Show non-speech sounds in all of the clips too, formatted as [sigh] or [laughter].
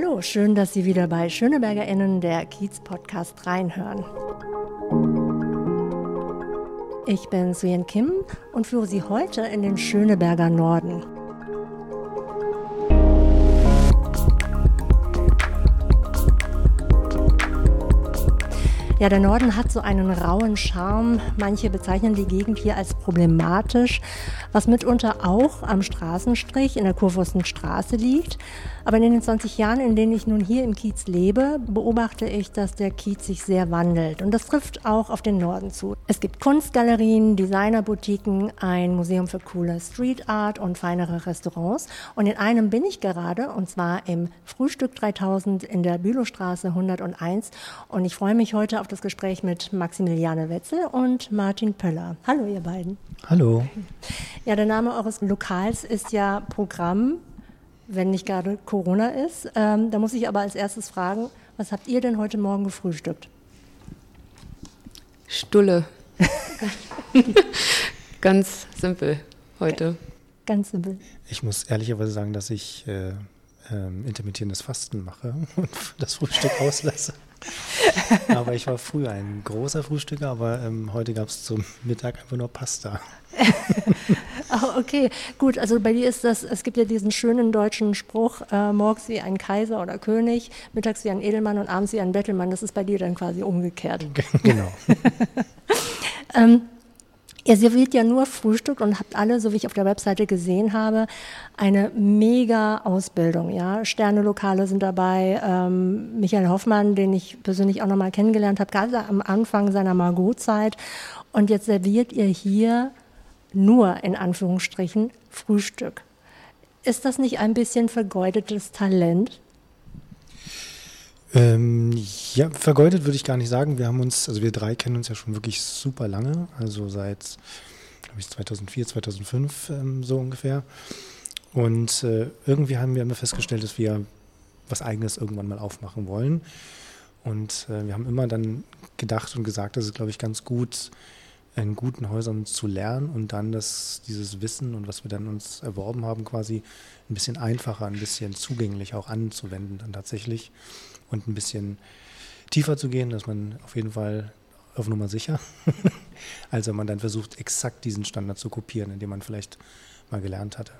Hallo, schön, dass Sie wieder bei SchönebergerInnen der Kiez-Podcast reinhören. Ich bin Suyen Kim und führe Sie heute in den Schöneberger Norden. Ja, der Norden hat so einen rauen Charme. Manche bezeichnen die Gegend hier als problematisch, was mitunter auch am Straßenstrich in der Kurfürstenstraße liegt. Aber in den 20 Jahren, in denen ich nun hier im Kiez lebe, beobachte ich, dass der Kiez sich sehr wandelt. Und das trifft auch auf den Norden zu. Es gibt Kunstgalerien, Designerboutiquen, ein Museum für coole Street Art und feinere Restaurants. Und in einem bin ich gerade, und zwar im Frühstück 3000 in der Bülowstraße 101. Und ich freue mich heute auf das Gespräch mit Maximiliane Wetzel und Martin Pöller. Hallo, ihr beiden. Hallo. Ja, der Name eures Lokals ist ja Programm wenn nicht gerade Corona ist. Ähm, da muss ich aber als erstes fragen, was habt ihr denn heute Morgen gefrühstückt? Stulle. [laughs] Ganz simpel heute. Ganz simpel. Ich muss ehrlicherweise sagen, dass ich äh, äh, intermittierendes Fasten mache und [laughs] das Frühstück auslasse. [laughs] aber ich war früher ein großer Frühstücker, aber ähm, heute gab es zum Mittag einfach nur Pasta. Oh, okay, gut. Also bei dir ist das, es gibt ja diesen schönen deutschen Spruch, äh, morgens wie ein Kaiser oder König, mittags wie ein Edelmann und abends wie ein Bettelmann. Das ist bei dir dann quasi umgekehrt. Genau. [laughs] ähm, Ihr serviert ja nur Frühstück und habt alle, so wie ich auf der Webseite gesehen habe, eine mega Ausbildung. Ja? Sterne-Lokale sind dabei. Ähm, Michael Hoffmann, den ich persönlich auch nochmal kennengelernt habe, gerade am Anfang seiner Margot-Zeit. Und jetzt serviert ihr hier nur in Anführungsstrichen Frühstück. Ist das nicht ein bisschen vergeudetes Talent? Ähm, ja, vergeudet würde ich gar nicht sagen. Wir haben uns, also wir drei kennen uns ja schon wirklich super lange, also seit, glaube ich, 2004, 2005 ähm, so ungefähr. Und äh, irgendwie haben wir immer festgestellt, dass wir was Eigenes irgendwann mal aufmachen wollen. Und äh, wir haben immer dann gedacht und gesagt, dass es, glaube ich, ganz gut in guten Häusern zu lernen und dann das, dieses Wissen und was wir dann uns erworben haben, quasi ein bisschen einfacher, ein bisschen zugänglicher auch anzuwenden dann tatsächlich und ein bisschen tiefer zu gehen, dass man auf jeden Fall auf Nummer sicher, [laughs] als wenn man dann versucht, exakt diesen Standard zu kopieren, indem man vielleicht mal gelernt hatte.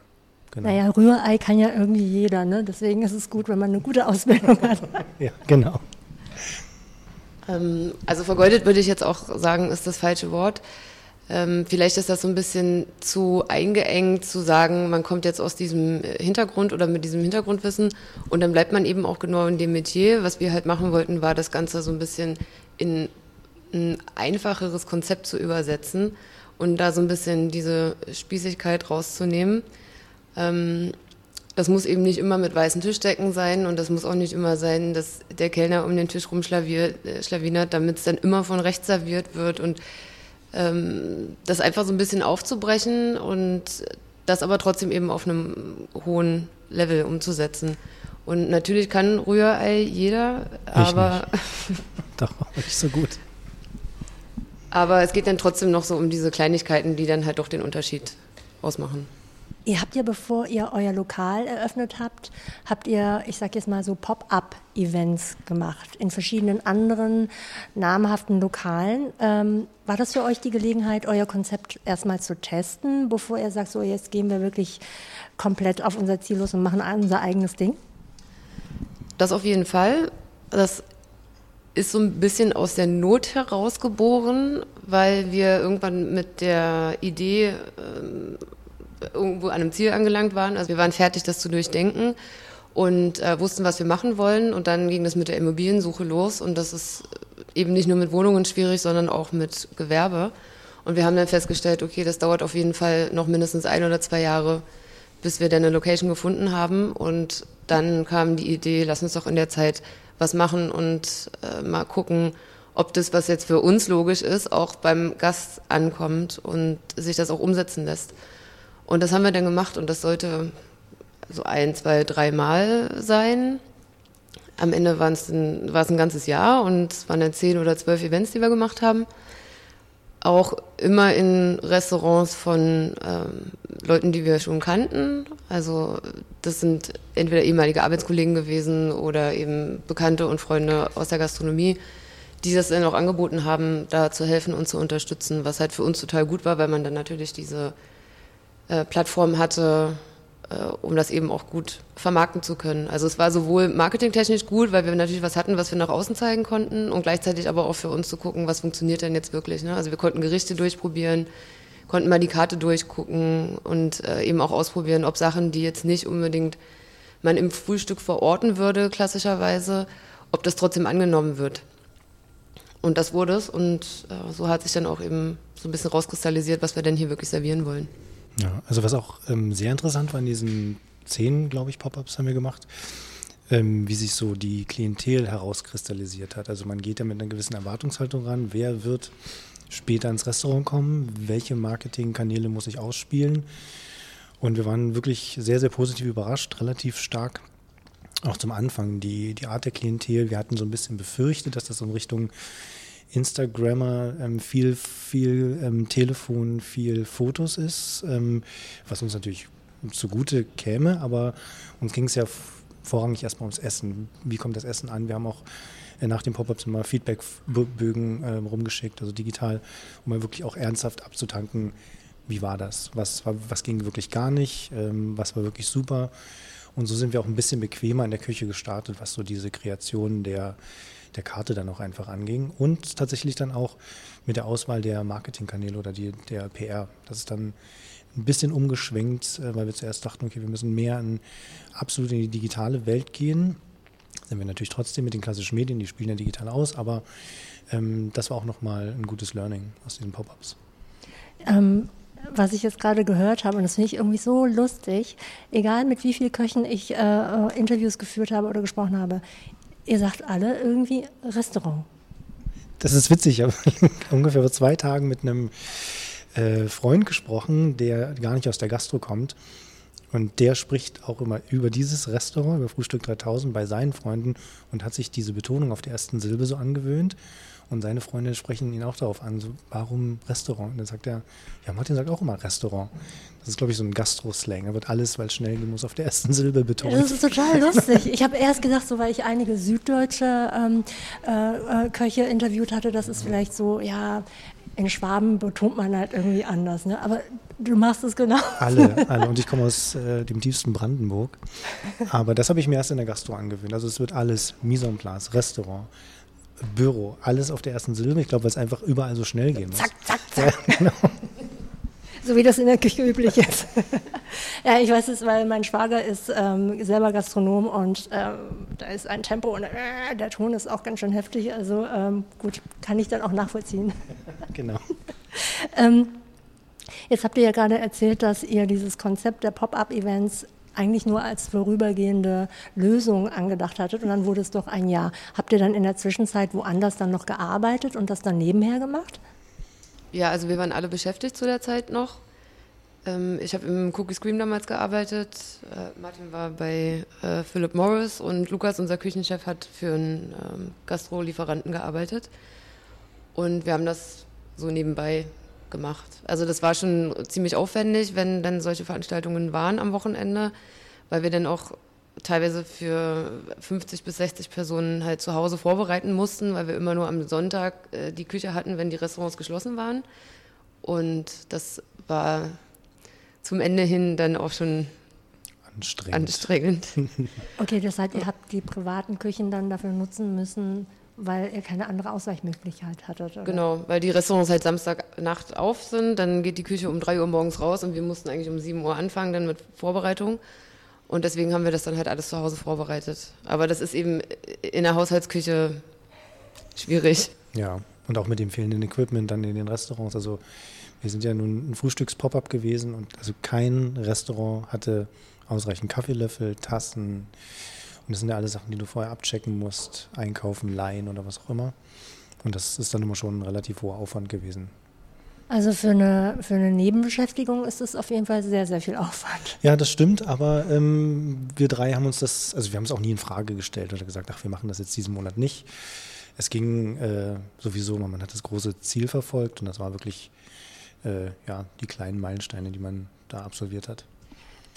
Genau. Naja, Rührei kann ja irgendwie jeder, ne? deswegen ist es gut, wenn man eine gute Ausbildung hat. ja, genau. Ähm, also vergeudet würde ich jetzt auch sagen, ist das falsche Wort. Ähm, vielleicht ist das so ein bisschen zu eingeengt zu sagen, man kommt jetzt aus diesem Hintergrund oder mit diesem Hintergrundwissen und dann bleibt man eben auch genau in dem Metier. Was wir halt machen wollten, war das Ganze so ein bisschen in ein einfacheres Konzept zu übersetzen und da so ein bisschen diese Spießigkeit rauszunehmen. Ähm, das muss eben nicht immer mit weißen Tischdecken sein und das muss auch nicht immer sein, dass der Kellner um den Tisch rumschlawinert, äh, damit es dann immer von rechts serviert wird und ähm, das einfach so ein bisschen aufzubrechen und das aber trotzdem eben auf einem hohen Level umzusetzen. Und natürlich kann Rührei jeder, aber. [laughs] Doch, nicht so gut. Aber es geht dann trotzdem noch so um diese Kleinigkeiten, die dann halt doch den Unterschied ausmachen. Ihr habt ja, bevor ihr euer Lokal eröffnet habt, habt ihr, ich sage jetzt mal so Pop-up-Events gemacht in verschiedenen anderen namhaften Lokalen. Ähm, war das für euch die Gelegenheit, euer Konzept erstmal zu testen, bevor ihr sagt, so jetzt gehen wir wirklich komplett auf unser Ziel los und machen unser eigenes Ding? Das auf jeden Fall. Das ist so ein bisschen aus der Not herausgeboren, weil wir irgendwann mit der Idee ähm, irgendwo an einem Ziel angelangt waren. Also wir waren fertig, das zu durchdenken und äh, wussten, was wir machen wollen. Und dann ging das mit der Immobiliensuche los. Und das ist eben nicht nur mit Wohnungen schwierig, sondern auch mit Gewerbe. Und wir haben dann festgestellt, okay, das dauert auf jeden Fall noch mindestens ein oder zwei Jahre, bis wir dann eine Location gefunden haben. Und dann kam die Idee, lass uns doch in der Zeit was machen und äh, mal gucken, ob das, was jetzt für uns logisch ist, auch beim Gast ankommt und sich das auch umsetzen lässt. Und das haben wir dann gemacht und das sollte so ein, zwei, drei Mal sein. Am Ende war es ein, ein ganzes Jahr und es waren dann zehn oder zwölf Events, die wir gemacht haben. auch immer in Restaurants von ähm, Leuten, die wir schon kannten. Also das sind entweder ehemalige Arbeitskollegen gewesen oder eben Bekannte und Freunde aus der Gastronomie, die das dann auch angeboten haben, da zu helfen und zu unterstützen, was halt für uns total gut war, weil man dann natürlich diese äh, Plattform hatte, äh, um das eben auch gut vermarkten zu können. Also es war sowohl marketingtechnisch gut, weil wir natürlich was hatten, was wir nach außen zeigen konnten und gleichzeitig aber auch für uns zu gucken, was funktioniert denn jetzt wirklich. Ne? Also wir konnten Gerichte durchprobieren, konnten mal die Karte durchgucken und äh, eben auch ausprobieren, ob Sachen, die jetzt nicht unbedingt man im Frühstück verorten würde, klassischerweise, ob das trotzdem angenommen wird. Und das wurde es und äh, so hat sich dann auch eben so ein bisschen rauskristallisiert, was wir denn hier wirklich servieren wollen. Ja, also was auch ähm, sehr interessant war in diesen zehn, glaube ich, Pop-ups haben wir gemacht, ähm, wie sich so die Klientel herauskristallisiert hat. Also man geht da mit einer gewissen Erwartungshaltung ran, wer wird später ins Restaurant kommen, welche Marketingkanäle muss ich ausspielen. Und wir waren wirklich sehr, sehr positiv überrascht, relativ stark. Auch zum Anfang die, die Art der Klientel. Wir hatten so ein bisschen befürchtet, dass das in Richtung Instagrammer ähm, viel, viel ähm, Telefon, viel Fotos ist, ähm, was uns natürlich zugute käme, aber uns ging es ja vorrangig erstmal ums Essen. Wie kommt das Essen an? Wir haben auch äh, nach dem Pop-ups immer Feedbackbögen äh, rumgeschickt, also digital, um mal wirklich auch ernsthaft abzutanken, wie war das? Was, was ging wirklich gar nicht? Ähm, was war wirklich super? Und so sind wir auch ein bisschen bequemer in der Küche gestartet, was so diese Kreation der der Karte dann auch einfach anging und tatsächlich dann auch mit der Auswahl der Marketingkanäle oder die, der PR. Das ist dann ein bisschen umgeschwenkt, äh, weil wir zuerst dachten, okay, wir müssen mehr in, absolut in die digitale Welt gehen. Sind wir natürlich trotzdem mit den klassischen Medien, die spielen ja digital aus, aber ähm, das war auch nochmal ein gutes Learning aus diesen Pop-ups. Ähm, was ich jetzt gerade gehört habe, und das finde ich irgendwie so lustig, egal mit wie vielen Köchen ich äh, äh Interviews geführt habe oder gesprochen habe, Ihr sagt alle irgendwie Restaurant. Das ist witzig. Ich habe [laughs] ungefähr vor zwei Tagen mit einem äh, Freund gesprochen, der gar nicht aus der Gastro kommt. Und der spricht auch immer über dieses Restaurant, über Frühstück 3000 bei seinen Freunden und hat sich diese Betonung auf der ersten Silbe so angewöhnt. Und seine Freunde sprechen ihn auch darauf an, so, warum Restaurant? Und dann sagt er, ja, Martin sagt auch immer Restaurant. Das ist, glaube ich, so ein Gastro-Slang. Da wird alles, weil schnell gehen muss, auf der ersten [laughs] Silbe betont. Das ist total lustig. Ich habe erst gedacht, so weil ich einige süddeutsche ähm, äh, äh, Köche interviewt hatte, das ist vielleicht so, ja, in Schwaben betont man halt irgendwie anders. Ne? Aber du machst es genau. Alle, [laughs] alle. Und ich komme aus äh, dem tiefsten Brandenburg. Aber das habe ich mir erst in der Gastro angewöhnt. Also es wird alles Mise en place, Restaurant, Büro, alles auf der ersten Silbe. Ich glaube, weil es einfach überall so schnell gehen muss. Zack, zack, zack. Ja, [laughs] genau so wie das in der Küche üblich ist. [laughs] ja, ich weiß es, weil mein Schwager ist ähm, selber Gastronom und ähm, da ist ein Tempo und äh, der Ton ist auch ganz schön heftig. Also ähm, gut, kann ich dann auch nachvollziehen. [laughs] genau. Ähm, jetzt habt ihr ja gerade erzählt, dass ihr dieses Konzept der Pop-up-Events eigentlich nur als vorübergehende Lösung angedacht hattet und dann wurde es doch ein Jahr. Habt ihr dann in der Zwischenzeit woanders dann noch gearbeitet und das dann nebenher gemacht? Ja, also wir waren alle beschäftigt zu der Zeit noch. Ähm, ich habe im Cookie Scream damals gearbeitet. Äh, Martin war bei äh, Philip Morris und Lukas, unser Küchenchef, hat für einen ähm, Gastro-Lieferanten gearbeitet. Und wir haben das so nebenbei gemacht. Also das war schon ziemlich aufwendig, wenn dann solche Veranstaltungen waren am Wochenende, weil wir dann auch teilweise für 50 bis 60 Personen halt zu Hause vorbereiten mussten, weil wir immer nur am Sonntag äh, die Küche hatten, wenn die Restaurants geschlossen waren. Und das war zum Ende hin dann auch schon anstrengend. anstrengend. [laughs] Okay, das heißt, ihr habt die privaten Küchen dann dafür nutzen müssen, weil ihr keine andere Ausweichmöglichkeit hattet. Oder? Genau, weil die Restaurants halt Samstagnacht auf sind, dann geht die Küche um 3 Uhr morgens raus und wir mussten eigentlich um 7 Uhr anfangen, dann mit Vorbereitung. Und deswegen haben wir das dann halt alles zu Hause vorbereitet. Aber das ist eben in der Haushaltsküche schwierig. Ja, und auch mit dem fehlenden Equipment dann in den Restaurants. Also wir sind ja nun ein Frühstücks-Pop-up gewesen und also kein Restaurant hatte ausreichend Kaffeelöffel, Tassen. Und das sind ja alle Sachen, die du vorher abchecken musst, einkaufen, leihen oder was auch immer. Und das ist dann immer schon ein relativ hoher Aufwand gewesen. Also für eine, für eine Nebenbeschäftigung ist es auf jeden Fall sehr, sehr viel Aufwand. Ja, das stimmt, aber ähm, wir drei haben uns das, also wir haben es auch nie in Frage gestellt oder gesagt, ach, wir machen das jetzt diesen Monat nicht. es ging äh, sowieso, man hat das große Ziel verfolgt und das war wirklich äh, ja, die kleinen Meilensteine, die man da absolviert hat.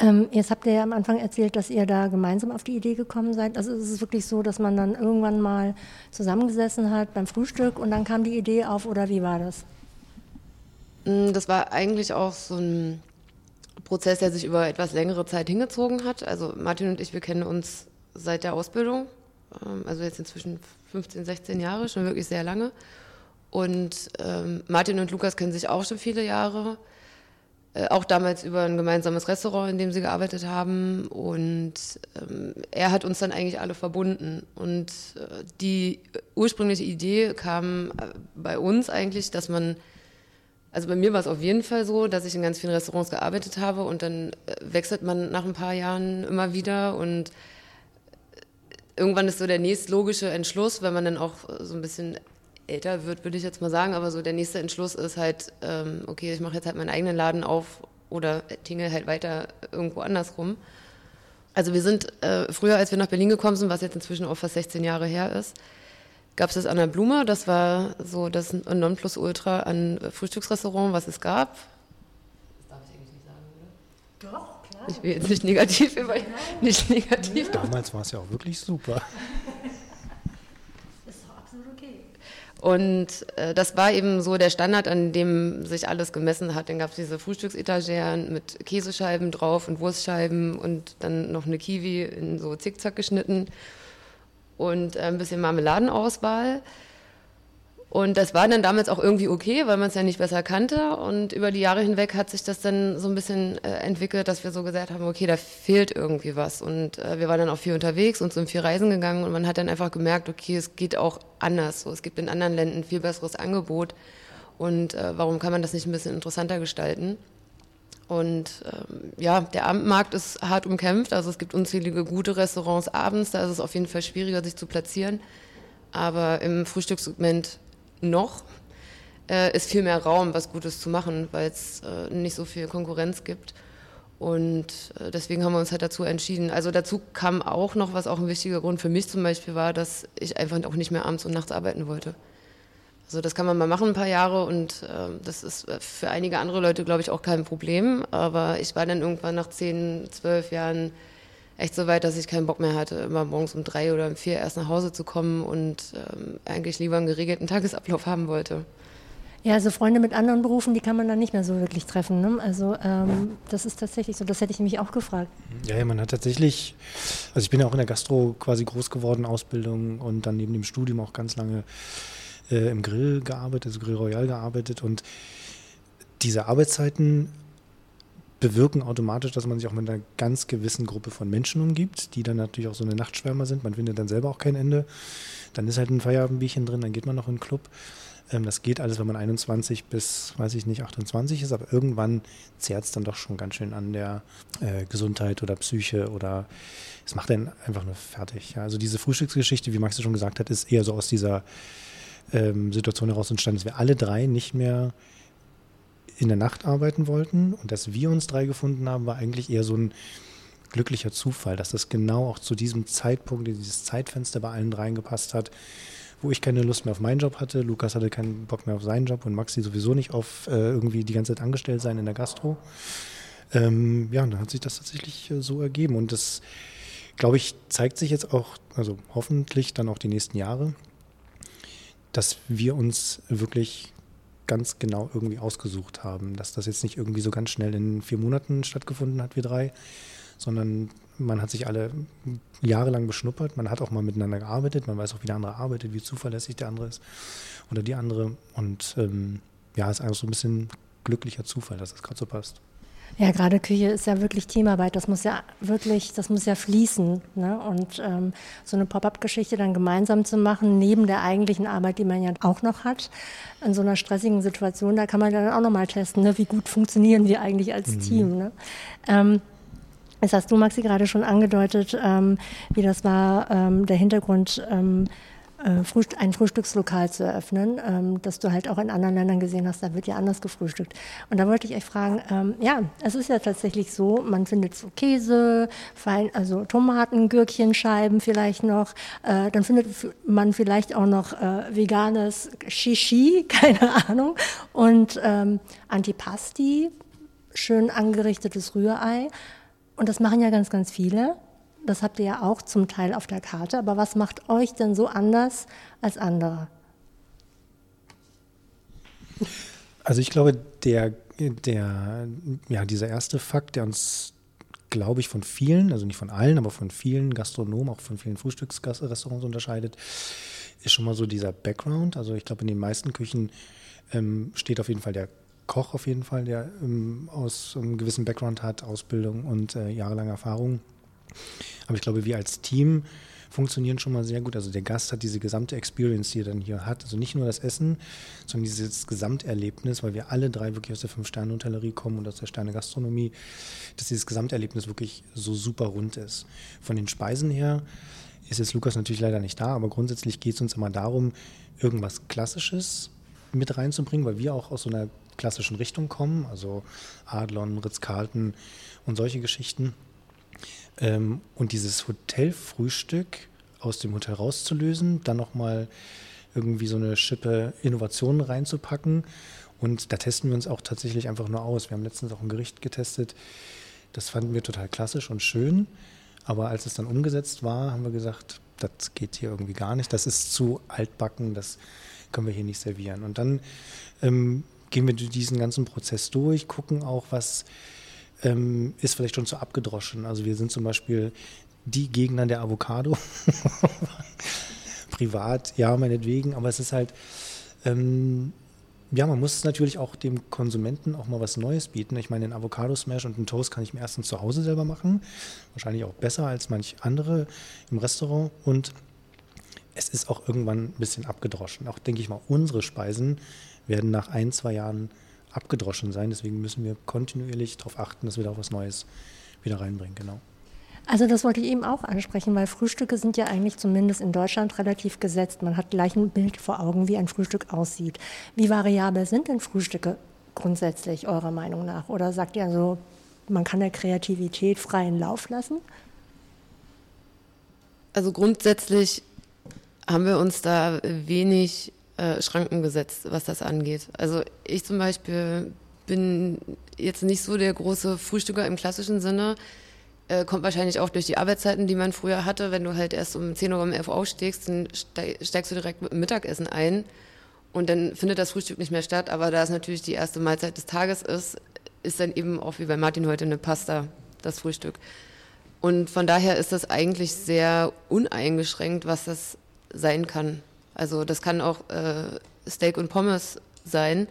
Ähm, jetzt habt ihr ja am Anfang erzählt, dass ihr da gemeinsam auf die Idee gekommen seid. Also ist es wirklich so, dass man dann irgendwann mal zusammengesessen hat beim Frühstück und dann kam die Idee auf oder wie war das? Mm, das war eigentlich auch so ein Prozess, der sich über etwas längere Zeit hingezogen hat. Also Martin und ich, wir kennen uns seit der Ausbildung, ähm, also jetzt inzwischen 15, 16 Jahre, schon wirklich sehr lange. Und ähm, Martin und Lukas kennen sich auch schon viele Jahre. Äh, auch damals über ein gemeinsames Restaurant, in dem sie gearbeitet haben. Und ähm, er hat uns dann eigentlich alle verbunden. Und äh, die ursprüngliche Idee kam äh, bei uns eigentlich, dass man, also bei mir war es auf jeden Fall so, dass ich in ganz vielen Restaurants gearbeitet habe und dann äh, wechselt man nach ein paar Jahren immer wieder und irgendwann ist so der nächstlogische Entschluss, wenn man dann auch so ein bisschen älter wird, würde ich jetzt mal sagen, aber so der nächste Entschluss ist halt, ähm, okay, ich mache jetzt halt meinen eigenen Laden auf oder tingle halt weiter irgendwo anders rum. Also wir sind äh, früher, als wir nach Berlin gekommen sind, was jetzt inzwischen auch fast 16 Jahre her ist, gab es das an der Blume. Das war so das Nonplusultra an Frühstücksrestaurant, was es gab. Das darf ich eigentlich nicht sagen, oder? Doch, klar. Ich will jetzt nicht negativ, über, nicht negativ. Damals war es ja auch wirklich super. [laughs] Und äh, das war eben so der Standard, an dem sich alles gemessen hat. Dann gab es diese Frühstücksetageren mit Käsescheiben drauf und Wurstscheiben und dann noch eine Kiwi in so Zickzack geschnitten und äh, ein bisschen Marmeladenauswahl. Und das war dann damals auch irgendwie okay, weil man es ja nicht besser kannte. Und über die Jahre hinweg hat sich das dann so ein bisschen äh, entwickelt, dass wir so gesagt haben, okay, da fehlt irgendwie was. Und äh, wir waren dann auch viel unterwegs und sind viel reisen gegangen und man hat dann einfach gemerkt, okay, es geht auch anders. So, es gibt in anderen Ländern ein viel besseres Angebot. Und äh, warum kann man das nicht ein bisschen interessanter gestalten? Und ähm, ja, der Abendmarkt ist hart umkämpft. Also es gibt unzählige gute Restaurants abends. Da ist es auf jeden Fall schwieriger, sich zu platzieren. Aber im Frühstückssegment noch, äh, ist viel mehr Raum, was Gutes zu machen, weil es äh, nicht so viel Konkurrenz gibt. Und äh, deswegen haben wir uns halt dazu entschieden. Also dazu kam auch noch, was auch ein wichtiger Grund für mich zum Beispiel war, dass ich einfach auch nicht mehr abends und nachts arbeiten wollte. Also das kann man mal machen ein paar Jahre und äh, das ist für einige andere Leute, glaube ich, auch kein Problem. Aber ich war dann irgendwann nach zehn, zwölf Jahren echt so weit, dass ich keinen Bock mehr hatte, immer morgens um drei oder um vier erst nach Hause zu kommen und ähm, eigentlich lieber einen geregelten Tagesablauf haben wollte. Ja, also Freunde mit anderen Berufen, die kann man dann nicht mehr so wirklich treffen. Ne? Also ähm, das ist tatsächlich so, das hätte ich mich auch gefragt. Ja, ja, man hat tatsächlich, also ich bin ja auch in der Gastro quasi groß geworden, Ausbildung und dann neben dem Studium auch ganz lange äh, im Grill gearbeitet, also Grill Royal gearbeitet und diese Arbeitszeiten bewirken automatisch, dass man sich auch mit einer ganz gewissen Gruppe von Menschen umgibt, die dann natürlich auch so eine Nachtschwärmer sind. Man findet dann selber auch kein Ende. Dann ist halt ein Feierabendbierchen drin, dann geht man noch in den Club. Ähm, das geht alles, wenn man 21 bis, weiß ich nicht, 28 ist, aber irgendwann zehrt es dann doch schon ganz schön an der äh, Gesundheit oder Psyche oder es macht einen einfach nur fertig. Ja. Also diese Frühstücksgeschichte, wie Max schon gesagt hat, ist eher so aus dieser ähm, Situation heraus entstanden, dass wir alle drei nicht mehr in der Nacht arbeiten wollten. Und dass wir uns drei gefunden haben, war eigentlich eher so ein glücklicher Zufall, dass das genau auch zu diesem Zeitpunkt, in dieses Zeitfenster bei allen dreien gepasst hat, wo ich keine Lust mehr auf meinen Job hatte, Lukas hatte keinen Bock mehr auf seinen Job und Maxi sowieso nicht auf äh, irgendwie die ganze Zeit angestellt sein in der Gastro. Ähm, ja, und dann hat sich das tatsächlich äh, so ergeben. Und das, glaube ich, zeigt sich jetzt auch, also hoffentlich dann auch die nächsten Jahre, dass wir uns wirklich ganz genau irgendwie ausgesucht haben, dass das jetzt nicht irgendwie so ganz schnell in vier Monaten stattgefunden hat, wir drei, sondern man hat sich alle jahrelang beschnuppert, man hat auch mal miteinander gearbeitet, man weiß auch, wie der andere arbeitet, wie zuverlässig der andere ist oder die andere. Und ähm, ja, ist einfach so ein bisschen glücklicher Zufall, dass das gerade so passt. Ja, gerade Küche ist ja wirklich Teamarbeit. Das muss ja wirklich, das muss ja fließen. Ne? Und ähm, so eine Pop-up-Geschichte dann gemeinsam zu machen, neben der eigentlichen Arbeit, die man ja auch noch hat, in so einer stressigen Situation, da kann man dann auch nochmal testen, ne? wie gut funktionieren wir eigentlich als mhm. Team. Ne? Ähm, Jetzt hast du, Maxi, gerade schon angedeutet, ähm, wie das war, ähm, der Hintergrund ähm, äh, ein Frühstückslokal zu eröffnen, ähm, dass du halt auch in anderen Ländern gesehen hast, da wird ja anders gefrühstückt. Und da wollte ich euch fragen, ähm, ja, es ist ja tatsächlich so, man findet so Käse, fein, also Tomaten, Gürkchenscheiben vielleicht noch, äh, dann findet man vielleicht auch noch äh, veganes Shishi, [laughs] keine Ahnung, und ähm, Antipasti, schön angerichtetes Rührei. Und das machen ja ganz, ganz viele. Das habt ihr ja auch zum Teil auf der Karte. Aber was macht euch denn so anders als andere? Also ich glaube, der, der, ja, dieser erste Fakt, der uns, glaube ich, von vielen, also nicht von allen, aber von vielen Gastronomen, auch von vielen Frühstücksrestaurants unterscheidet, ist schon mal so dieser Background. Also ich glaube, in den meisten Küchen ähm, steht auf jeden Fall der Koch auf jeden Fall, der ähm, aus einem gewissen Background hat, Ausbildung und äh, jahrelange Erfahrung. Aber ich glaube, wir als Team funktionieren schon mal sehr gut. Also der Gast hat diese gesamte Experience, die er dann hier hat. Also nicht nur das Essen, sondern dieses Gesamterlebnis, weil wir alle drei wirklich aus der Fünf-Sterne-Hotellerie kommen und aus der Sterne-Gastronomie, dass dieses Gesamterlebnis wirklich so super rund ist. Von den Speisen her ist jetzt Lukas natürlich leider nicht da, aber grundsätzlich geht es uns immer darum, irgendwas Klassisches mit reinzubringen, weil wir auch aus so einer klassischen Richtung kommen, also Adlon, Ritz-Carlton und solche Geschichten. Ähm, und dieses Hotelfrühstück aus dem Hotel rauszulösen, dann nochmal irgendwie so eine Schippe Innovationen reinzupacken. Und da testen wir uns auch tatsächlich einfach nur aus. Wir haben letztens auch ein Gericht getestet, das fanden wir total klassisch und schön. Aber als es dann umgesetzt war, haben wir gesagt, das geht hier irgendwie gar nicht. Das ist zu altbacken, das können wir hier nicht servieren. Und dann ähm, gehen wir diesen ganzen Prozess durch, gucken auch, was ähm, ist vielleicht schon zu abgedroschen. Also wir sind zum Beispiel die Gegner der Avocado. [laughs] Privat, ja, meinetwegen, aber es ist halt, ähm, ja, man muss natürlich auch dem Konsumenten auch mal was Neues bieten. Ich meine, den Avocado-Smash und den Toast kann ich mir erstens zu Hause selber machen. Wahrscheinlich auch besser als manch andere im Restaurant. Und es ist auch irgendwann ein bisschen abgedroschen. Auch, denke ich mal, unsere Speisen werden nach ein, zwei Jahren abgedroschen sein. Deswegen müssen wir kontinuierlich darauf achten, dass wir da auch was Neues wieder reinbringen. Genau. Also das wollte ich eben auch ansprechen, weil Frühstücke sind ja eigentlich zumindest in Deutschland relativ gesetzt. Man hat gleich ein Bild vor Augen, wie ein Frühstück aussieht. Wie variabel sind denn Frühstücke grundsätzlich eurer Meinung nach? Oder sagt ihr so, man kann der Kreativität freien Lauf lassen? Also grundsätzlich haben wir uns da wenig äh, Schranken gesetzt, was das angeht. Also ich zum Beispiel bin jetzt nicht so der große Frühstücker im klassischen Sinne. Äh, kommt wahrscheinlich auch durch die Arbeitszeiten, die man früher hatte. Wenn du halt erst um 10 Uhr um 11 Uhr aufstehst, dann steigst du direkt mit dem Mittagessen ein. Und dann findet das Frühstück nicht mehr statt. Aber da es natürlich die erste Mahlzeit des Tages ist, ist dann eben auch wie bei Martin heute eine Pasta, das Frühstück. Und von daher ist das eigentlich sehr uneingeschränkt, was das sein kann. Also das kann auch äh, Steak und Pommes sein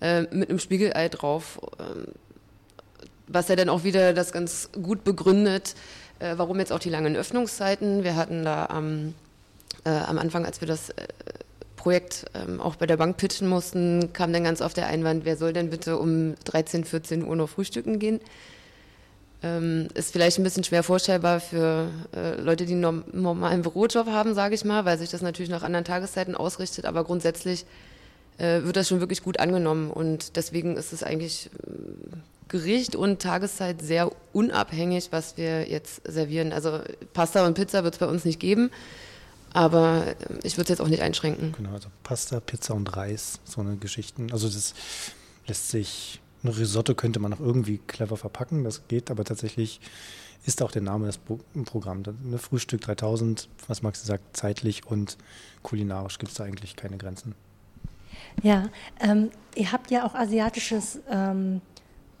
äh, mit einem Spiegelei drauf, äh, was ja dann auch wieder das ganz gut begründet, äh, warum jetzt auch die langen Öffnungszeiten. Wir hatten da am, äh, am Anfang, als wir das äh, Projekt ähm, auch bei der Bank pitchen mussten, kam dann ganz oft der Einwand, wer soll denn bitte um 13, 14 Uhr noch frühstücken gehen? Ähm, ist vielleicht ein bisschen schwer vorstellbar für äh, Leute, die einen normalen Bürojob haben, sage ich mal, weil sich das natürlich nach anderen Tageszeiten ausrichtet, aber grundsätzlich äh, wird das schon wirklich gut angenommen und deswegen ist es eigentlich äh, Gericht und Tageszeit sehr unabhängig, was wir jetzt servieren. Also Pasta und Pizza wird es bei uns nicht geben, aber äh, ich würde es jetzt auch nicht einschränken. Genau, also Pasta, Pizza und Reis, so eine Geschichten. Also das lässt sich ein Risotto könnte man noch irgendwie clever verpacken, das geht, aber tatsächlich ist auch der Name des Programms. Ne, Frühstück 3000, was Max sagt, zeitlich und kulinarisch gibt es da eigentlich keine Grenzen. Ja, ähm, ihr habt ja auch asiatisches ähm,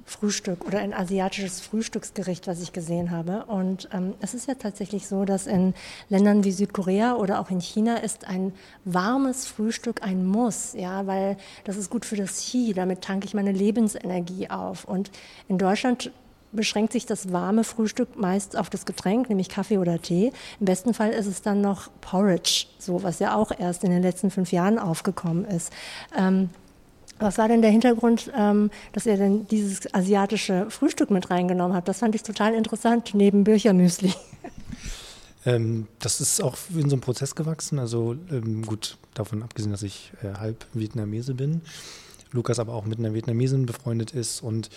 Frühstück oder ein asiatisches Frühstücksgericht, was ich gesehen habe. Und ähm, es ist ja tatsächlich so, dass in Ländern wie Südkorea oder auch in China ist ein warmes Frühstück ein Muss, ja, weil das ist gut für das Qi, damit tanke ich meine Lebensenergie auf. Und in Deutschland beschränkt sich das warme Frühstück meist auf das Getränk, nämlich Kaffee oder Tee. Im besten Fall ist es dann noch Porridge, so was ja auch erst in den letzten fünf Jahren aufgekommen ist. Ähm, was war denn der Hintergrund, ähm, dass ihr denn dieses asiatische Frühstück mit reingenommen habt? Das fand ich total interessant, neben Büchermüsli. [laughs] Ähm, das ist auch in so einem Prozess gewachsen. Also ähm, gut, davon abgesehen, dass ich äh, halb Vietnamese bin, Lukas aber auch mit einer Vietnamesin befreundet ist und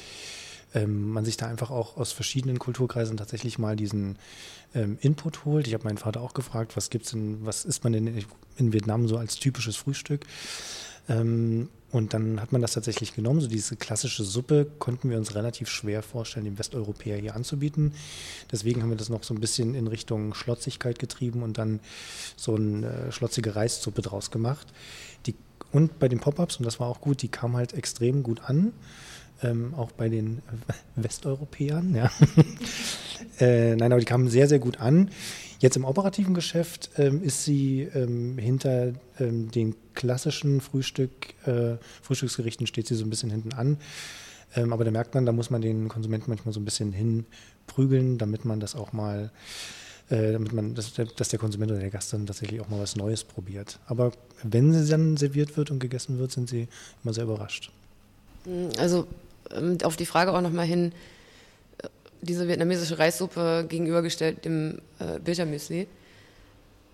ähm, man sich da einfach auch aus verschiedenen Kulturkreisen tatsächlich mal diesen ähm, Input holt. Ich habe meinen Vater auch gefragt, was gibt's denn, was isst man denn in Vietnam so als typisches Frühstück? Ähm, und dann hat man das tatsächlich genommen. So diese klassische Suppe konnten wir uns relativ schwer vorstellen, dem Westeuropäer hier anzubieten. Deswegen haben wir das noch so ein bisschen in Richtung Schlotzigkeit getrieben und dann so eine äh, schlotzige Reissuppe draus gemacht. Die, und bei den Pop-ups, und das war auch gut, die kam halt extrem gut an ähm, auch bei den [laughs] Westeuropäern. Ja. [laughs] äh, nein, aber die kamen sehr, sehr gut an. Jetzt im operativen Geschäft ähm, ist sie ähm, hinter ähm, den klassischen Frühstück, äh, Frühstücksgerichten steht sie so ein bisschen hinten an. Ähm, aber da merkt man, da muss man den Konsumenten manchmal so ein bisschen hinprügeln, damit man das auch mal, äh, damit man, dass, dass, der Konsument oder der Gast dann tatsächlich auch mal was Neues probiert. Aber wenn sie dann serviert wird und gegessen wird, sind sie immer sehr überrascht. Also auf die Frage auch nochmal hin, äh, diese vietnamesische Reissuppe gegenübergestellt dem äh, Bildermüsli.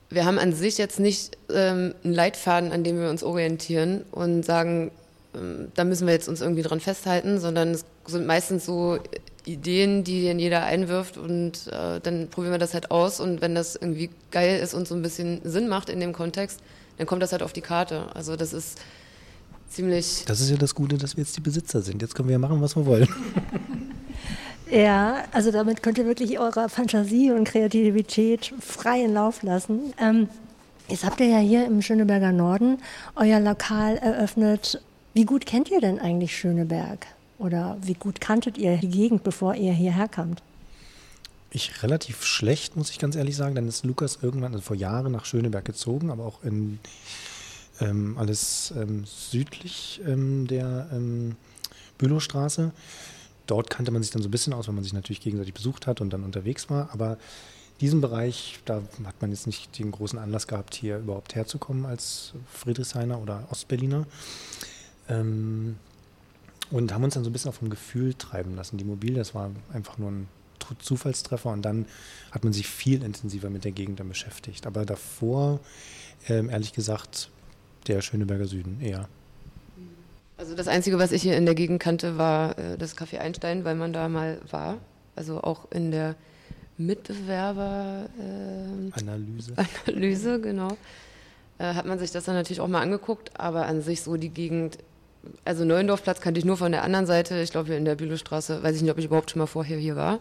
Wir haben an sich jetzt nicht ähm, einen Leitfaden, an dem wir uns orientieren und sagen, ähm, da müssen wir jetzt uns irgendwie dran festhalten, sondern es sind meistens so Ideen, die dann jeder einwirft und äh, dann probieren wir das halt aus und wenn das irgendwie geil ist und so ein bisschen Sinn macht in dem Kontext, dann kommt das halt auf die Karte. Also das ist ziemlich. Das ist ja das Gute, dass wir jetzt die Besitzer sind. Jetzt können wir ja machen, was wir wollen. [laughs] Ja, also damit könnt ihr wirklich eurer Fantasie und Kreativität freien Lauf lassen. Ähm, jetzt habt ihr ja hier im Schöneberger Norden euer Lokal eröffnet. Wie gut kennt ihr denn eigentlich Schöneberg? Oder wie gut kanntet ihr die Gegend, bevor ihr hierher kamt? Ich relativ schlecht, muss ich ganz ehrlich sagen. Dann ist Lukas irgendwann also vor Jahren nach Schöneberg gezogen, aber auch in ähm, alles ähm, südlich ähm, der ähm, Bülowstraße. Dort kannte man sich dann so ein bisschen aus, weil man sich natürlich gegenseitig besucht hat und dann unterwegs war. Aber diesen Bereich, da hat man jetzt nicht den großen Anlass gehabt, hier überhaupt herzukommen als Friedrichshainer oder Ostberliner. Ähm, und haben uns dann so ein bisschen auf dem Gefühl treiben lassen. Die Mobil, das war einfach nur ein Zufallstreffer und dann hat man sich viel intensiver mit der Gegend dann beschäftigt. Aber davor, ähm, ehrlich gesagt, der Schöneberger Süden eher. Also das Einzige, was ich hier in der Gegend kannte, war äh, das Café Einstein, weil man da mal war. Also auch in der Mitbewerber-Analyse, äh, [laughs] Analyse, genau. Äh, hat man sich das dann natürlich auch mal angeguckt, aber an sich so die Gegend, also Neuendorfplatz kannte ich nur von der anderen Seite. Ich glaube, hier in der Bülowstraße, weiß ich nicht, ob ich überhaupt schon mal vorher hier war.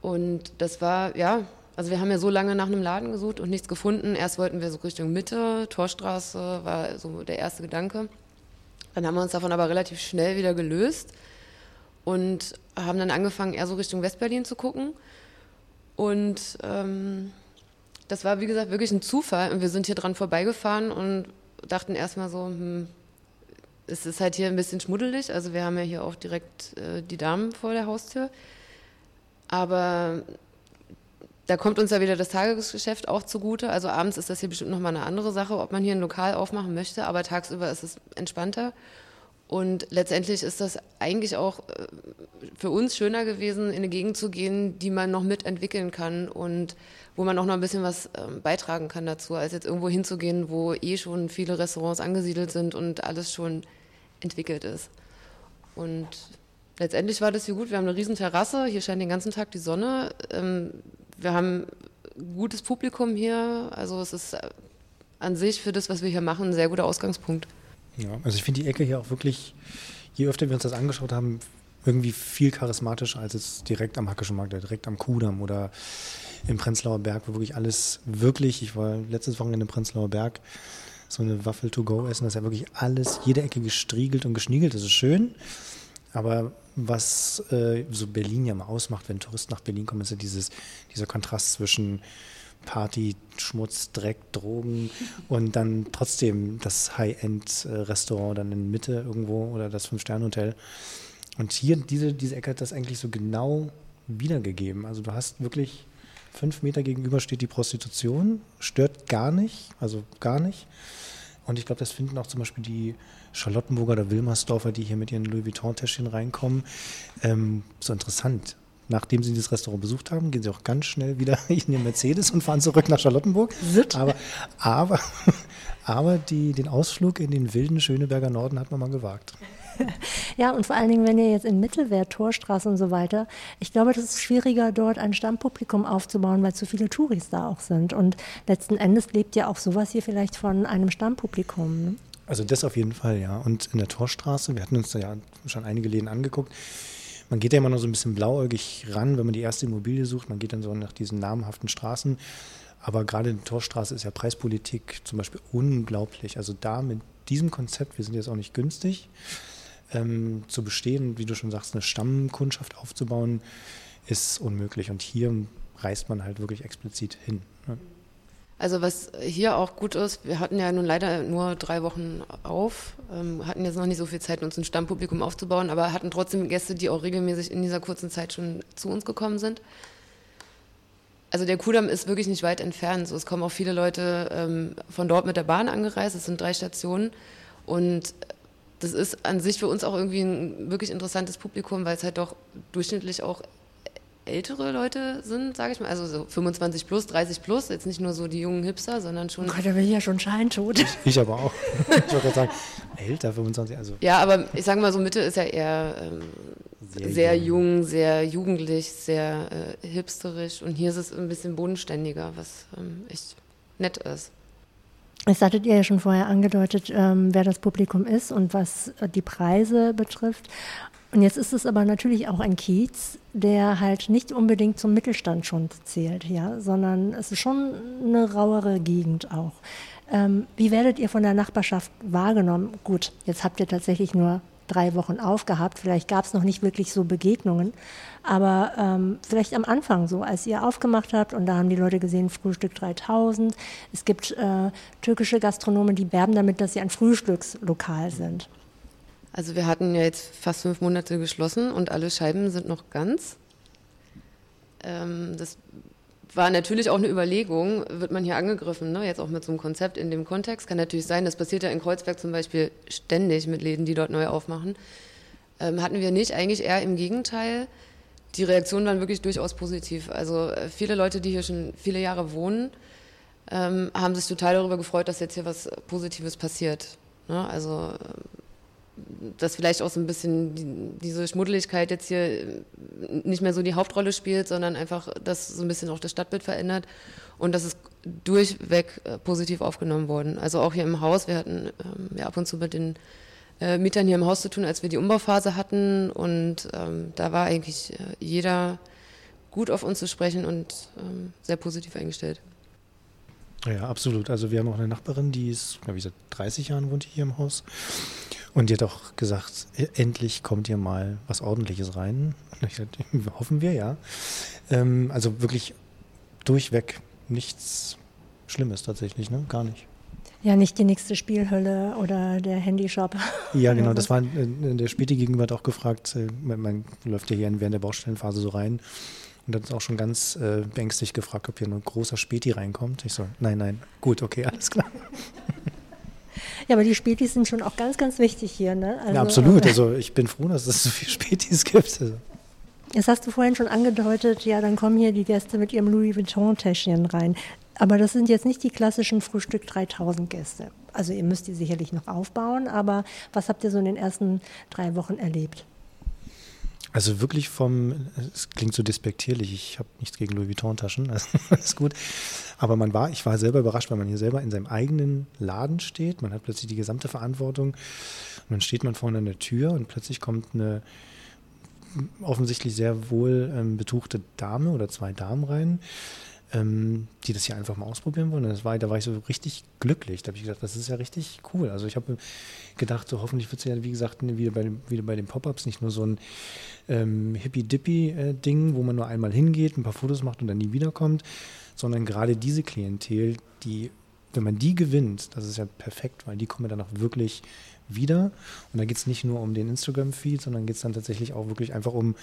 Und das war, ja, also wir haben ja so lange nach einem Laden gesucht und nichts gefunden. Erst wollten wir so Richtung Mitte, Torstraße war so der erste Gedanke. Dann haben wir uns davon aber relativ schnell wieder gelöst und haben dann angefangen, eher so Richtung Westberlin zu gucken. Und ähm, das war, wie gesagt, wirklich ein Zufall. Und wir sind hier dran vorbeigefahren und dachten erstmal so, hm, es ist halt hier ein bisschen schmuddelig. Also wir haben ja hier auch direkt äh, die Damen vor der Haustür. Aber da kommt uns ja wieder das Tagesgeschäft auch zugute. Also abends ist das hier bestimmt nochmal eine andere Sache, ob man hier ein Lokal aufmachen möchte, aber tagsüber ist es entspannter. Und letztendlich ist das eigentlich auch äh, für uns schöner gewesen, in eine Gegend zu gehen, die man noch mitentwickeln kann und wo man auch noch ein bisschen was ähm, beitragen kann dazu, als jetzt irgendwo hinzugehen, wo eh schon viele Restaurants angesiedelt sind und alles schon entwickelt ist. Und letztendlich war das hier gut. Wir haben eine riesen Terrasse, hier scheint den ganzen Tag die Sonne. Wir haben gutes Publikum hier. Also es ist an sich für das, was wir hier machen, ein sehr guter Ausgangspunkt. Ja, also ich finde die Ecke hier auch wirklich, je öfter wir uns das angeschaut haben, irgendwie viel charismatischer als es direkt am Hackischen Markt, direkt am Kudamm oder im Prenzlauer Berg, wo wirklich alles wirklich, ich war letztes Wochenende im Prenzlauer Berg, so eine Waffel to go essen, das ist ja wirklich alles, jede Ecke gestriegelt und geschniegelt, das ist schön. Aber was äh, so Berlin ja mal ausmacht, wenn Touristen nach Berlin kommen, ist ja dieses, dieser Kontrast zwischen Party, Schmutz, Dreck, Drogen und dann trotzdem das High-End-Restaurant dann in Mitte irgendwo oder das Fünf-Sterne-Hotel. Und hier, diese, diese Ecke hat das eigentlich so genau wiedergegeben. Also du hast wirklich fünf Meter gegenüber steht die Prostitution, stört gar nicht, also gar nicht. Und ich glaube, das finden auch zum Beispiel die Charlottenburger oder Wilmersdorfer, die hier mit ihren Louis Vuitton-Täschchen reinkommen, ähm, so interessant. nachdem sie das Restaurant besucht haben, gehen sie auch ganz schnell wieder [laughs] in ihr Mercedes und fahren zurück nach Charlottenburg. Aber, aber, [laughs] aber die, den Ausflug in den wilden Schöneberger Norden hat man mal gewagt. [laughs] Ja, und vor allen Dingen, wenn ihr jetzt in Mittelwert, Torstraße und so weiter, ich glaube, das ist schwieriger, dort ein Stammpublikum aufzubauen, weil zu viele Touris da auch sind. Und letzten Endes lebt ja auch sowas hier vielleicht von einem Stammpublikum. Ne? Also das auf jeden Fall, ja. Und in der Torstraße, wir hatten uns da ja schon einige Läden angeguckt, man geht ja immer noch so ein bisschen blauäugig ran, wenn man die erste Immobilie sucht. Man geht dann so nach diesen namhaften Straßen. Aber gerade in der Torstraße ist ja Preispolitik zum Beispiel unglaublich. Also da mit diesem Konzept, wir sind jetzt auch nicht günstig, ähm, zu bestehen, wie du schon sagst, eine Stammkundschaft aufzubauen, ist unmöglich. Und hier reist man halt wirklich explizit hin. Ne? Also was hier auch gut ist, wir hatten ja nun leider nur drei Wochen auf, ähm, hatten jetzt noch nicht so viel Zeit, uns ein Stammpublikum aufzubauen, aber hatten trotzdem Gäste, die auch regelmäßig in dieser kurzen Zeit schon zu uns gekommen sind. Also der Kudamm ist wirklich nicht weit entfernt. So, es kommen auch viele Leute ähm, von dort mit der Bahn angereist. Es sind drei Stationen und das ist an sich für uns auch irgendwie ein wirklich interessantes Publikum, weil es halt doch durchschnittlich auch ältere Leute sind, sage ich mal, also so 25 plus, 30 plus, jetzt nicht nur so die jungen Hipster, sondern schon. Oh Gott, da bin ich ja schon scheintot. Ich, ich aber auch. [laughs] ich wollte gerade sagen, älter, 25, also. Ja, aber ich sage mal so, Mitte ist ja eher ähm, sehr, sehr jung. jung. sehr jugendlich, sehr äh, hipsterisch und hier ist es ein bisschen bodenständiger, was ähm, echt nett ist. Es hattet ihr ja schon vorher angedeutet, ähm, wer das Publikum ist und was äh, die Preise betrifft. Und jetzt ist es aber natürlich auch ein Kiez, der halt nicht unbedingt zum Mittelstand schon zählt, ja, sondern es ist schon eine rauere Gegend auch. Ähm, wie werdet ihr von der Nachbarschaft wahrgenommen? Gut, jetzt habt ihr tatsächlich nur drei Wochen aufgehabt. Vielleicht gab es noch nicht wirklich so Begegnungen, aber ähm, vielleicht am Anfang so, als ihr aufgemacht habt und da haben die Leute gesehen, Frühstück 3000. Es gibt äh, türkische Gastronomen, die werben damit, dass sie ein Frühstückslokal sind. Also wir hatten ja jetzt fast fünf Monate geschlossen und alle Scheiben sind noch ganz. Ähm, das war natürlich auch eine Überlegung, wird man hier angegriffen, ne? jetzt auch mit so einem Konzept in dem Kontext. Kann natürlich sein, das passiert ja in Kreuzberg zum Beispiel ständig mit Läden, die dort neu aufmachen. Ähm, hatten wir nicht, eigentlich eher im Gegenteil. Die Reaktionen waren wirklich durchaus positiv. Also äh, viele Leute, die hier schon viele Jahre wohnen, ähm, haben sich total darüber gefreut, dass jetzt hier was Positives passiert. Ne? Also dass vielleicht auch so ein bisschen die, diese Schmuddeligkeit jetzt hier nicht mehr so die Hauptrolle spielt, sondern einfach, dass so ein bisschen auch das Stadtbild verändert und das ist durchweg äh, positiv aufgenommen worden. Also auch hier im Haus, wir hatten ähm, ja ab und zu mit den äh, Mietern hier im Haus zu tun, als wir die Umbauphase hatten und ähm, da war eigentlich äh, jeder gut auf uns zu sprechen und ähm, sehr positiv eingestellt. Ja, absolut. Also wir haben auch eine Nachbarin, die ist, glaube ich, seit 30 Jahren wohnt hier im Haus. Und die hat auch gesagt, e, endlich kommt hier mal was Ordentliches rein. hoffen wir, ja. Ähm, also wirklich durchweg nichts Schlimmes tatsächlich, ne? Gar nicht. Ja, nicht die nächste Spielhölle oder der Handyshop. Ja, genau. [laughs] Das war äh, der Späti gegenüber hat auch gefragt, äh, man, man, läuft ja hier während der Baustellenphase so rein und hat uns auch schon ganz äh, beängstigt gefragt, ob hier ein großer Späti reinkommt. Ich so, nein, nein, gut, okay, [laughs] alles klar. Ja, aber die Spätis sind schon auch ganz, ganz wichtig hier. Ne? Also, ja, absolut. Äh, also ich bin froh, dass es so viele Spätis gibt. Also. Jetzt hast du vorhin schon angedeutet, ja, dann kommen hier die Gäste mit ihrem Louis Vuitton-Täschchen rein. Aber das sind jetzt nicht die klassischen Frühstück 3000 Gäste. Also ihr müsst die sicherlich noch aufbauen, aber was habt ihr so in den ersten drei Wochen erlebt? Also wirklich vom, es klingt so despektierlich, ich habe nichts gegen Louis Vuitton-Taschen, also [laughs] alles gut. Aber man war, ich war selber überrascht, weil man hier selber in seinem eigenen Laden steht. Man hat plötzlich die gesamte Verantwortung. Und dann steht man vorne an der Tür und plötzlich kommt eine offensichtlich sehr wohl ähm, betuchte Dame oder zwei Damen rein ähm, die das hier einfach mal ausprobieren wollen. Und das war, da war ich so richtig glücklich. Da habe ich gedacht, das ist ja richtig cool. Also ich habe gedacht, so hoffentlich wird es ja, wie gesagt, wieder bei, wieder bei den Pop-Ups nicht nur so ein ähm, Hippie-Dippy-Ding, äh, wo man nur einmal hingeht, ein paar Fotos macht und dann nie wiederkommt, sondern gerade diese Klientel, die, wenn man die gewinnt, das ist ja perfekt, weil die kommen dann auch wirklich wieder. Und da geht es nicht nur um den Instagram-Feed, sondern geht es dann tatsächlich auch wirklich einfach um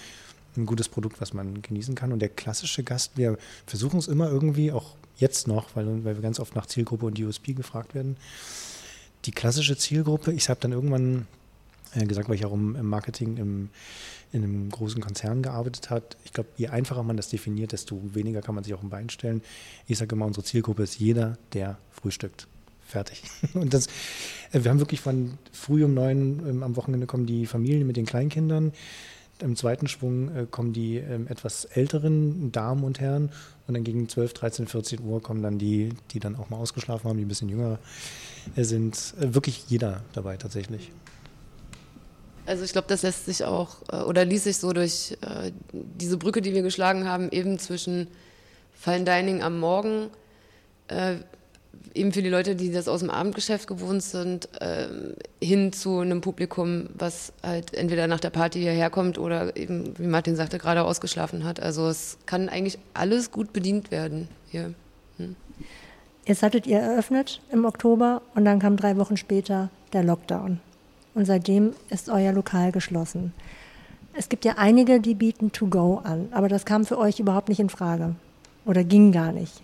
ein gutes Produkt, was man genießen kann. Und der klassische Gast, wir versuchen es immer irgendwie, auch jetzt noch, weil, weil wir ganz oft nach Zielgruppe und USP gefragt werden. Die klassische Zielgruppe, ich habe dann irgendwann äh, gesagt, weil ich auch im, Marketing im, in einem großen Konzern gearbeitet habe. Ich glaube, je einfacher man das definiert, desto weniger kann man sich auch ein Bein stellen. Ich sage immer, unsere Zielgruppe ist jeder, der frühstückt. Fertig. [laughs] Und das, äh, wir haben wirklich von früh um neun ähm, am Wochenende kommen die Familien mit den Kleinkindern. Im zweiten Schwung äh, kommen die ähm, etwas älteren Damen und Herren und dann gegen 12, 13, 14 Uhr kommen dann die, die dann auch mal ausgeschlafen haben, die ein bisschen jünger äh, sind. Äh, wirklich jeder dabei tatsächlich. Also ich glaube, das lässt sich auch äh, oder ließ sich so durch äh, diese Brücke, die wir geschlagen haben, eben zwischen Fine Dining am Morgen, eben für die Leute, die das aus dem Abendgeschäft gewohnt sind, ähm, hin zu einem Publikum, was halt entweder nach der Party hierher kommt oder eben, wie Martin sagte, gerade ausgeschlafen hat. Also es kann eigentlich alles gut bedient werden hier. Hm. Jetzt hattet ihr eröffnet im Oktober und dann kam drei Wochen später der Lockdown. Und seitdem ist euer Lokal geschlossen. Es gibt ja einige, die bieten To-Go an, aber das kam für euch überhaupt nicht in Frage oder ging gar nicht.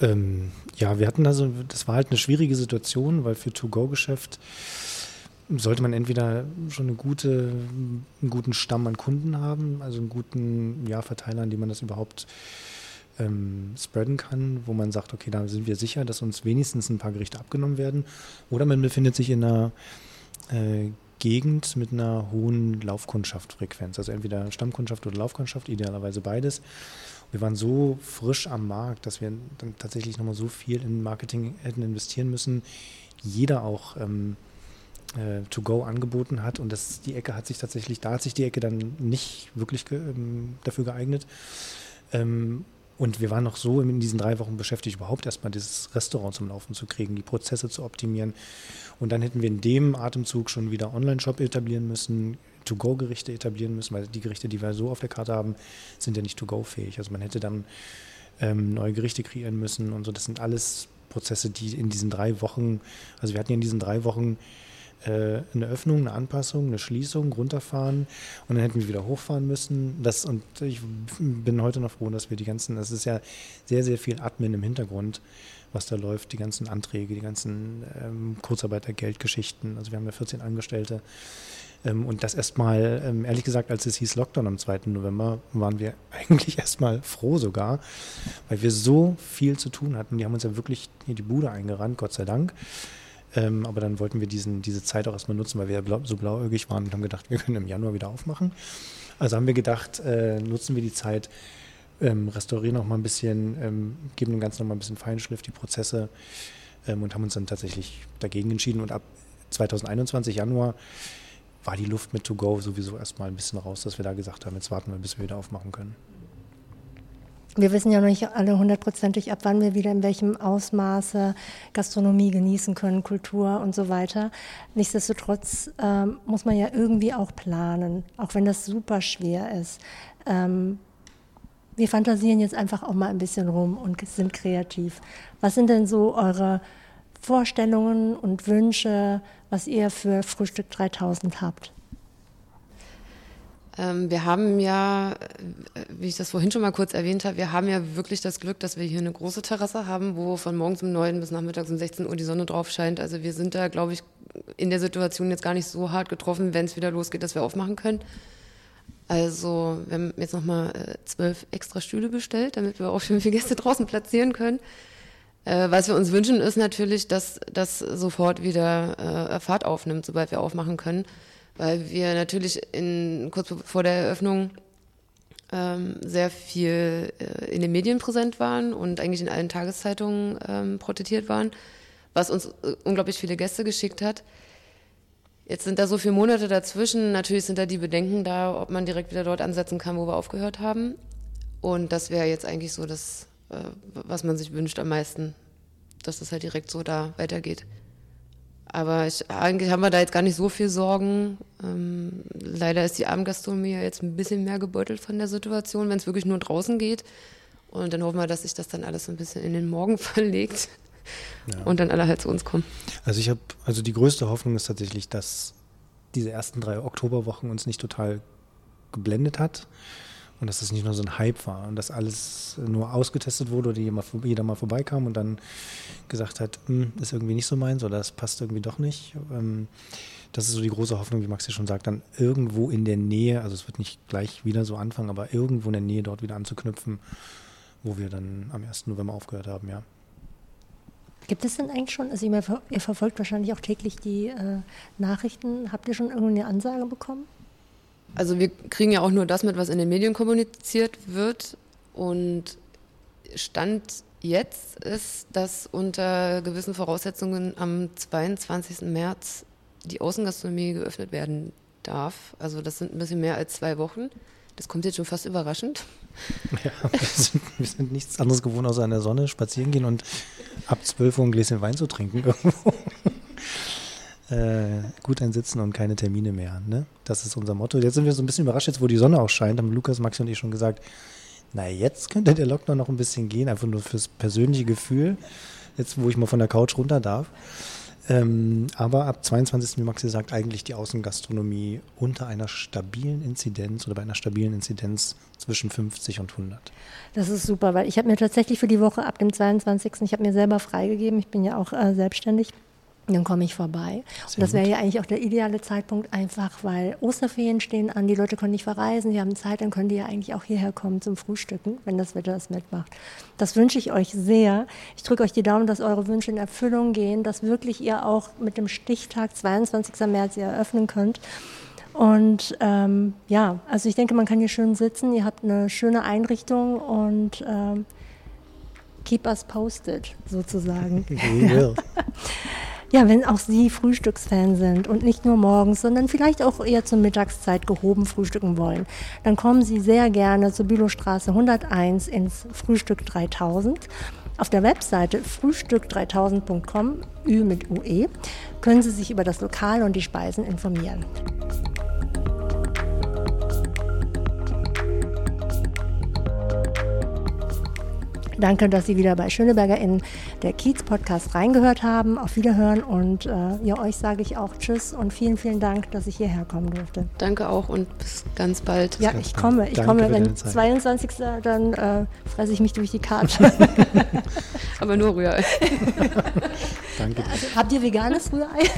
Ähm, ja, wir hatten also, das war halt eine schwierige Situation, weil für To-Go-Geschäft sollte man entweder schon eine gute, einen guten Stamm an Kunden haben, also einen guten ja, Verteiler, an dem man das überhaupt ähm, spreaden kann, wo man sagt, okay, da sind wir sicher, dass uns wenigstens ein paar Gerichte abgenommen werden. Oder man befindet sich in einer äh, Gegend mit einer hohen Laufkundschaftsfrequenz, also entweder Stammkundschaft oder Laufkundschaft, idealerweise beides wir waren so frisch am Markt, dass wir dann tatsächlich nochmal so viel in Marketing hätten investieren müssen. Jeder auch ähm, äh, to go angeboten hat und das, die Ecke hat sich tatsächlich, da hat sich die Ecke dann nicht wirklich ge, ähm, dafür geeignet. Ähm, und wir waren noch so in diesen drei Wochen beschäftigt, überhaupt erstmal dieses Restaurant zum Laufen zu kriegen, die Prozesse zu optimieren. Und dann hätten wir in dem Atemzug schon wieder Online-Shop etablieren müssen, To-Go-Gerichte etablieren müssen, weil die Gerichte, die wir so auf der Karte haben, sind ja nicht To-Go-fähig. Also man hätte dann ähm, neue Gerichte kreieren müssen und so. Das sind alles Prozesse, die in diesen drei Wochen, also wir hatten ja in diesen drei Wochen äh, eine Öffnung, eine Anpassung, eine Schließung, runterfahren und dann hätten wir wieder hochfahren müssen. Das, und ich bin heute noch froh, dass wir die ganzen, das ist ja sehr, sehr viel Admin im Hintergrund, was da läuft, die ganzen Anträge, die ganzen ähm, Kurzarbeitergeldgeschichten. Also wir haben ja 14 Angestellte und das erstmal, ähm, ehrlich gesagt, als es hieß Lockdown am 2. November, waren wir [laughs] eigentlich erstmal froh sogar, weil wir so viel zu tun hatten. Die haben uns ja wirklich hier die Bude eingerannt, Gott sei Dank. Ähm, aber dann wollten wir diesen, diese Zeit auch erstmal nutzen, weil wir ja so blauäugig waren und haben gedacht, wir können im Januar wieder aufmachen. Also haben wir gedacht, äh, nutzen wir die Zeit, ähm, restaurieren noch mal ein bisschen, ähm, geben dem Ganzen noch mal ein bisschen Feinschliff, die Prozesse ähm, und haben uns dann tatsächlich dagegen entschieden. Und ab 2021, Januar, war die Luft mit To Go sowieso erstmal ein bisschen raus, dass wir da gesagt haben, jetzt warten wir, bis wir wieder aufmachen können. Wir wissen ja noch nicht alle hundertprozentig, ab wann wir wieder in welchem Ausmaße Gastronomie genießen können, Kultur und so weiter. Nichtsdestotrotz ähm, muss man ja irgendwie auch planen, auch wenn das super schwer ist. Ähm, wir fantasieren jetzt einfach auch mal ein bisschen rum und sind kreativ. Was sind denn so eure Vorstellungen und Wünsche, was ihr für Frühstück 3000 habt? Ähm, wir haben ja, äh, wie ich das vorhin schon mal kurz erwähnt habe, wir haben ja wirklich das Glück, dass wir hier eine große Terrasse haben, wo von morgens um 9 bis nachmittags um 16 Uhr die Sonne drauf scheint. Also wir sind da, glaube ich, in der Situation jetzt gar nicht so hart getroffen, wenn es wieder losgeht, dass wir aufmachen können. Also wir haben jetzt nochmal äh, zwölf extra Stühle bestellt, damit wir auch schön viele Gäste draußen platzieren können. Äh, was wir uns wünschen, ist natürlich, dass das sofort wieder äh, Fahrt aufnimmt, sobald wir aufmachen können. Weil wir natürlich in, kurz vor der Eröffnung ähm, sehr viel äh, in den Medien präsent waren und eigentlich in allen Tageszeitungen ähm, protestiert waren, was uns äh, unglaublich viele Gäste geschickt hat. Jetzt sind da so viele Monate dazwischen. Natürlich sind da die Bedenken da, ob man direkt wieder dort ansetzen kann, wo wir aufgehört haben. Und das wäre jetzt eigentlich so das äh, was man sich wünscht am meisten, dass das halt direkt so da weitergeht. Aber ich, eigentlich haben wir da jetzt gar nicht so viel Sorgen. Ähm, leider ist die Abendgastronomie ja jetzt ein bisschen mehr gebeutelt von der Situation, wenn es wirklich nur draußen geht. Und dann hoffen wir, dass sich das dann alles so ein bisschen in den Morgen [laughs] verlegt ja. und dann alle halt zu uns kommen. Also ich habe, also die größte Hoffnung ist tatsächlich, dass diese ersten drei Oktoberwochen uns nicht total geblendet hat Und dass das nicht nur so ein Hype war und dass alles nur ausgetestet wurde oder jeder mal vorbeikam und dann gesagt hat, hm, ist irgendwie nicht so meins oder das passt irgendwie doch nicht. Ähm, das ist so die große Hoffnung, wie Maxi schon sagt, dann irgendwo in der Nähe, also es wird nicht gleich wieder so anfangen, aber irgendwo in der Nähe dort wieder anzuknüpfen, wo wir dann am 1. November aufgehört haben, ja. Gibt es denn eigentlich schon, also ihr verfolgt wahrscheinlich auch täglich die äh, Nachrichten, habt ihr schon irgendeine Ansage bekommen? Also wir kriegen ja auch nur das mit, was in den Medien kommuniziert wird. Und Stand jetzt ist, dass unter gewissen Voraussetzungen am 22. März die Außengastronomie geöffnet werden darf. Also das sind ein bisschen mehr als zwei Wochen. Das kommt jetzt schon fast überraschend. [laughs] Ja, wir sind, wir sind nichts anderes gewohnt, außer in der Sonne spazieren gehen und ab 12 Uhr ein Gläschen Wein zu trinken irgendwo. Äh, gut einsitzen und keine Termine mehr. Ne? Das ist unser Motto. Jetzt sind wir so ein bisschen überrascht, jetzt wo die Sonne auch scheint, haben Lukas, Maxi und ich schon gesagt, na jetzt könnte der Lockdown noch ein bisschen gehen, einfach nur fürs persönliche Gefühl, jetzt wo ich mal von der Couch runter darf. Ähm, aber ab 22. wie Maxi sagt, eigentlich die Außengastronomie unter einer stabilen Inzidenz oder bei einer stabilen Inzidenz zwischen 50 und 100. Das ist super, weil ich habe mir tatsächlich für die Woche ab dem 22. ich habe mir selber freigegeben, ich bin ja auch äh, selbstständig dann komme ich vorbei. Sehr und das wäre ja eigentlich auch der ideale Zeitpunkt, einfach weil Osterferien stehen an, die Leute können nicht verreisen, die haben Zeit, dann können die ja eigentlich auch hierher kommen zum Frühstücken, wenn das Wetter das mitmacht. Das wünsche ich euch sehr. Ich drücke euch die Daumen, dass eure Wünsche in Erfüllung gehen, dass wirklich ihr auch mit dem Stichtag 22. März ihr eröffnen könnt. Und ähm, ja, also ich denke, man kann hier schön sitzen. Ihr habt eine schöne Einrichtung und ähm, keep us posted sozusagen. We will. [laughs] ja, wenn auch Sie Frühstücksfan sind und nicht nur morgens, sondern vielleicht auch eher zur Mittagszeit gehoben frühstücken wollen, dann kommen Sie sehr gerne zur Bülowstraße 101 ins Frühstück 3000. Auf der Webseite frühstück3000.com, Ü mit UE, können Sie sich über das Lokal und die Speisen informieren. Danke, dass Sie wieder bei Schöneberger in der Kiez-Podcast reingehört haben. Auf Wiederhören und äh, ja, euch sage ich auch Tschüss und vielen, vielen Dank, dass ich hierher kommen durfte. Danke auch und bis ganz bald. Ja, ich komme. Ich Danke komme, wenn 22. dann äh, fresse ich mich durch die Karte. [laughs] Aber nur Rührei. [laughs] Danke. Also, habt ihr veganes Rührei? [laughs]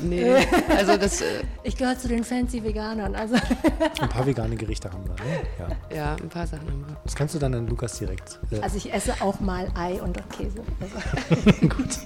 Nee, also das. Äh ich gehöre zu den fancy Veganern. Also. [laughs] Ein paar vegane Gerichte haben wir, ne? Ja. ja, ein paar Sachen haben wir. Das kannst du dann an Lukas direkt. Äh also ich esse auch mal Ei und Käse. [laughs] Gut.